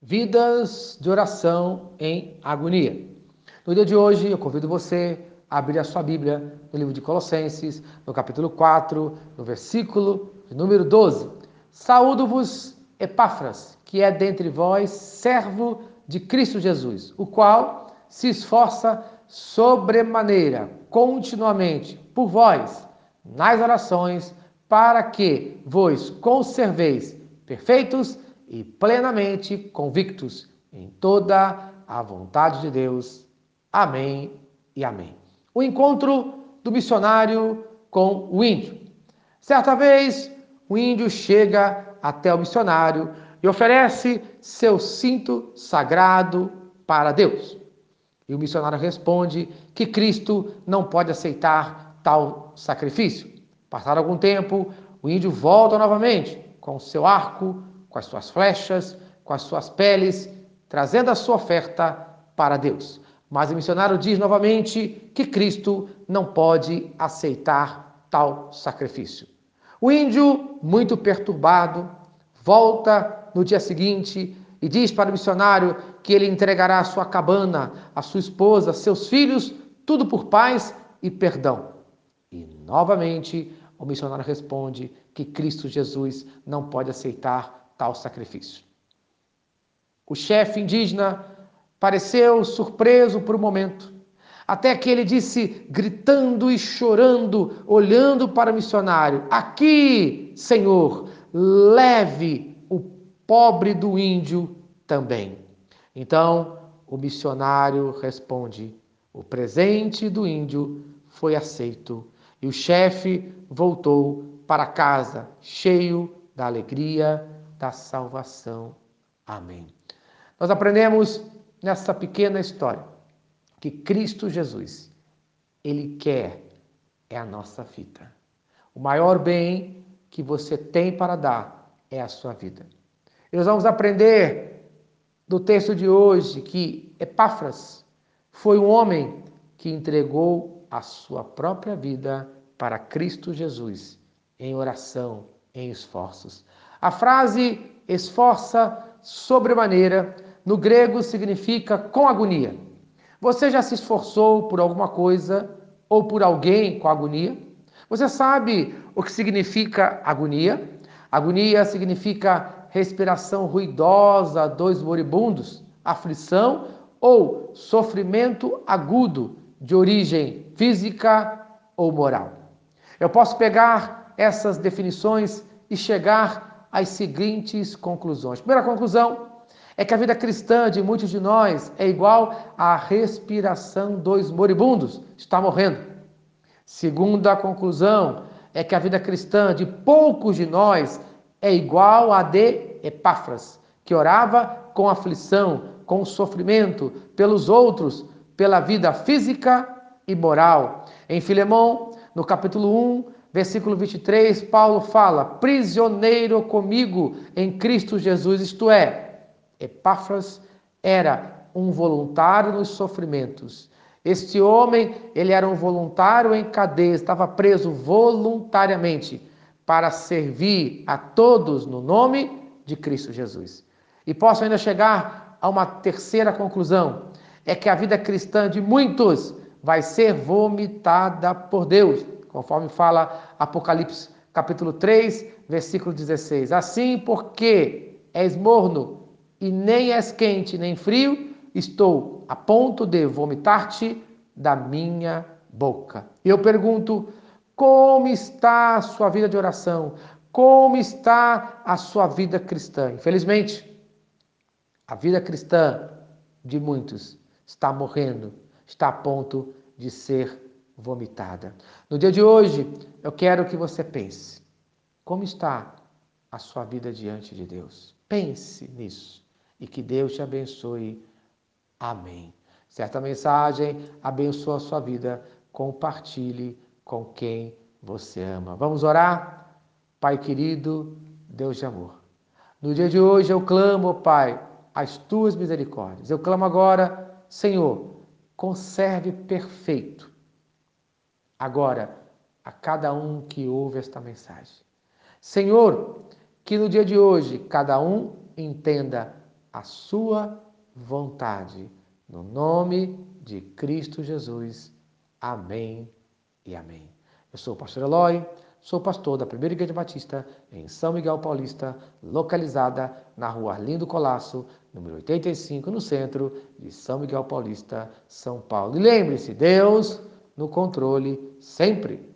Vidas de oração em agonia. No dia de hoje, eu convido você a abrir a sua Bíblia no livro de Colossenses, no capítulo 4, no versículo número 12. Saúdo-vos, Epáfras, que é dentre vós servo de Cristo Jesus, o qual se esforça sobremaneira, continuamente, por vós, nas orações, para que vos conserveis perfeitos e plenamente convictos em toda a vontade de Deus. Amém e amém. O encontro do missionário com o índio. Certa vez, o índio chega até o missionário e oferece seu cinto sagrado para Deus. E o missionário responde que Cristo não pode aceitar tal sacrifício. Passado algum tempo, o índio volta novamente com seu arco, com as suas flechas, com as suas peles, trazendo a sua oferta para Deus. Mas o missionário diz novamente que Cristo não pode aceitar tal sacrifício. O índio, muito perturbado, volta no dia seguinte e diz para o missionário que ele entregará a sua cabana, a sua esposa, seus filhos, tudo por paz e perdão. E novamente o missionário responde que Cristo Jesus não pode aceitar tal sacrifício. O chefe indígena pareceu surpreso por um momento, até que ele disse, gritando e chorando, olhando para o missionário: Aqui, Senhor, leve o pobre do índio também. Então o missionário responde: O presente do índio foi aceito. E o chefe voltou para casa, cheio da alegria da salvação. Amém. Nós aprendemos nessa pequena história que Cristo Jesus, Ele quer é a nossa vida. O maior bem que você tem para dar é a sua vida. E nós vamos aprender do texto de hoje que Epáfras foi um homem que entregou a sua própria vida para Cristo Jesus em oração, em esforços. A frase esforça sobremaneira no grego significa com agonia. Você já se esforçou por alguma coisa ou por alguém com agonia? Você sabe o que significa agonia? Agonia significa respiração ruidosa dos moribundos, aflição ou sofrimento agudo de origem física ou moral. Eu posso pegar essas definições e chegar as seguintes conclusões. Primeira conclusão é que a vida cristã de muitos de nós é igual à respiração dos moribundos, está morrendo. Segunda conclusão é que a vida cristã de poucos de nós é igual à de Epáfras, que orava com aflição, com sofrimento pelos outros, pela vida física e moral. Em Filemão, no capítulo 1, Versículo 23, Paulo fala: prisioneiro comigo em Cristo Jesus, isto é, Epáfras era um voluntário nos sofrimentos. Este homem, ele era um voluntário em cadeia, estava preso voluntariamente para servir a todos no nome de Cristo Jesus. E posso ainda chegar a uma terceira conclusão: é que a vida cristã de muitos vai ser vomitada por Deus conforme fala Apocalipse capítulo 3, versículo 16. Assim, porque és morno e nem és quente nem frio, estou a ponto de vomitar-te da minha boca. E eu pergunto: como está a sua vida de oração? Como está a sua vida cristã? Infelizmente, a vida cristã de muitos está morrendo, está a ponto de ser vomitada. No dia de hoje, eu quero que você pense: como está a sua vida diante de Deus? Pense nisso e que Deus te abençoe. Amém. Certa mensagem abençoa a sua vida. Compartilhe com quem você ama. Vamos orar? Pai querido, Deus de amor. No dia de hoje eu clamo, Pai, as tuas misericórdias. Eu clamo agora, Senhor, conserve perfeito agora a cada um que ouve esta mensagem. Senhor, que no dia de hoje cada um entenda a sua vontade. No nome de Cristo Jesus. Amém e amém. Eu sou o pastor Eloy, sou pastor da Primeira Igreja Batista em São Miguel Paulista, localizada na rua Arlindo Colasso, número 85, no centro de São Miguel Paulista, São Paulo. E lembre-se, Deus no controle sempre.